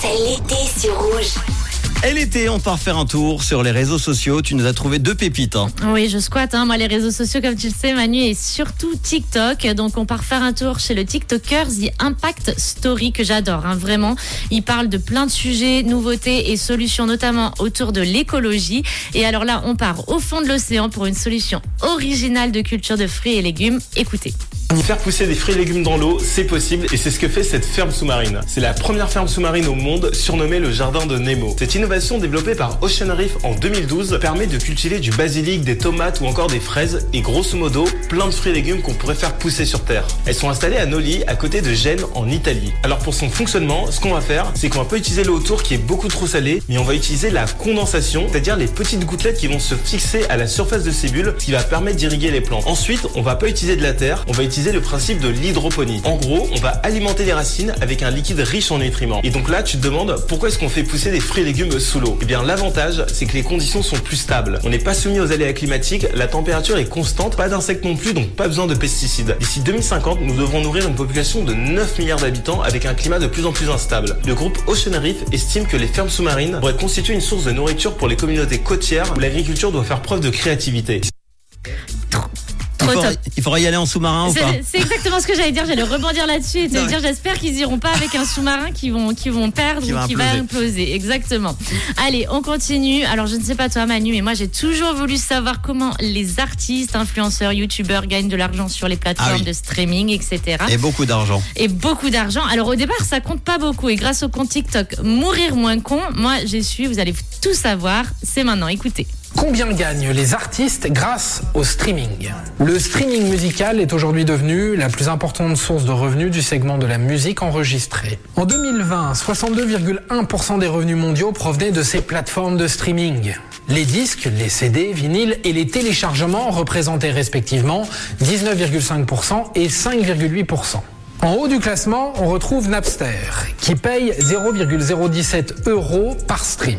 C'est l'été sur rouge. Et l'été, on part faire un tour sur les réseaux sociaux. Tu nous as trouvé deux pépites. hein. Oui, je squatte, hein, moi, les réseaux sociaux, comme tu le sais, Manu, et surtout TikTok. Donc, on part faire un tour chez le TikToker The Impact Story, que j'adore, hein, vraiment. Il parle de plein de sujets, nouveautés et solutions, notamment autour de l'écologie. Et alors là, on part au fond de l'océan pour une solution originale de culture de fruits et légumes. Écoutez. Faire pousser des fruits et légumes dans l'eau, c'est possible et c'est ce que fait cette ferme sous-marine. C'est la première ferme sous-marine au monde surnommée le jardin de Nemo. Cette innovation développée par Ocean Reef en 2012 permet de cultiver du basilic, des tomates ou encore des fraises et grosso modo plein de fruits et légumes qu'on pourrait faire pousser sur terre. Elles sont installées à Noli, à côté de Gênes en Italie. Alors pour son fonctionnement, ce qu'on va faire, c'est qu'on va pas utiliser l'eau autour qui est beaucoup trop salée, mais on va utiliser la condensation, c'est-à-dire les petites gouttelettes qui vont se fixer à la surface de ces bulles, ce qui va permettre d'irriguer les plantes. Ensuite, on va pas utiliser de la terre, on va utiliser le principe de l'hydroponie. En gros, on va alimenter les racines avec un liquide riche en nutriments. Et donc là, tu te demandes pourquoi est-ce qu'on fait pousser des fruits et légumes sous l'eau? Eh bien, l'avantage, c'est que les conditions sont plus stables. On n'est pas soumis aux aléas climatiques, la température est constante, pas d'insectes non plus, donc pas besoin de pesticides. D'ici 2050, nous devrons nourrir une population de 9 milliards d'habitants avec un climat de plus en plus instable. Le groupe Ocean Reef estime que les fermes sous-marines pourraient constituer une source de nourriture pour les communautés côtières où l'agriculture doit faire preuve de créativité. Il faudra, top. il faudra y aller en sous-marin ou pas C'est exactement ce que j'allais dire. J'allais rebondir là-dessus et te Non, dire j'espère qu'ils iront pas avec un sous-marin qui vont qui vont perdre Qui ou qui va imploser. imploser. Exactement. Allez, on continue. Alors je ne sais pas toi Manu, mais moi j'ai toujours voulu savoir comment les artistes, influenceurs, youtubeurs gagnent de l'argent sur les plateformes Ah oui. de streaming, etc. Et beaucoup d'argent. Et beaucoup d'argent. Alors au départ, ça compte pas beaucoup. Et grâce au compte TikTok Mourir moins con, moi j'ai su, vous allez tout savoir. C'est maintenant. Écoutez. Combien gagnent les artistes grâce au streaming Le streaming musical est aujourd'hui devenu la plus importante source de revenus du segment de la musique enregistrée. En 2020, 62,1% des revenus mondiaux provenaient de ces plateformes de streaming. Les disques, les CD, vinyles et les téléchargements représentaient respectivement 19,5% et 5,8%. En haut du classement, on retrouve Napster, qui paye 0,017 euros par stream.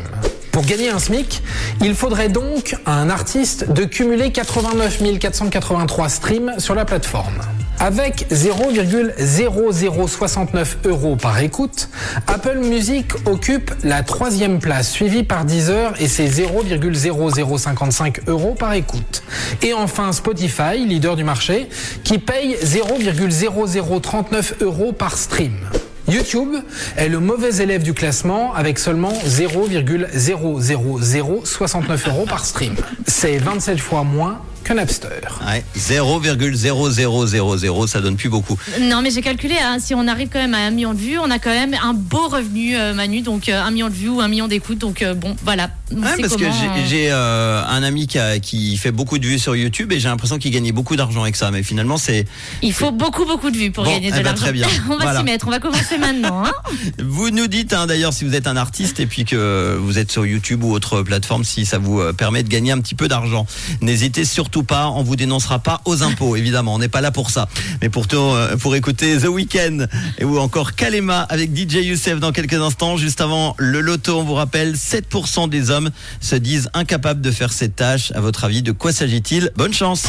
Pour gagner un SMIC, il faudrait donc à un artiste de cumuler 89 483 streams sur la plateforme. Avec 0,0069 euros par écoute, Apple Music occupe la troisième place, suivie par Deezer et ses 0,0055 euros par écoute. Et enfin Spotify, leader du marché, qui paye 0,0039 euros par stream. YouTube est le mauvais élève du classement avec seulement 0,00069 euros par stream. C'est 27 fois moins que Napster. Ouais, 0,0000, ça donne plus beaucoup. Non, mais j'ai calculé, hein, si on arrive quand même à un million de vues, on a quand même un beau revenu, euh, Manu, donc euh, un million de vues ou un million d'écoutes. Donc euh, bon, voilà. On Ouais, sait parce que comment, j'ai- j'ai un ami qui, a- qui fait beaucoup de vues sur YouTube et j'ai l'impression qu'il gagnait beaucoup d'argent avec ça. Mais finalement, c'est Il faut beaucoup, beaucoup de vues pour Bon, gagner de eh ben, l'argent. très bien. on va Voilà. s'y mettre, on va commencer maintenant. hein. Vous nous dites hein, d'ailleurs si vous êtes un artiste et puis que vous êtes sur YouTube ou autre plateforme, si ça vous permet de gagner un petit peu d'argent. N'hésitez surtout pas, on vous dénoncera pas aux impôts, évidemment, on n'est pas là pour ça. Mais pourtant, euh, pour écouter The Weeknd et ou encore Kalema avec DJ Youssef dans quelques instants, juste avant le loto, on vous rappelle, 7% des hommes se disent incapables de faire cette tâche. À votre avis, de quoi s'agit-il? Bonne chance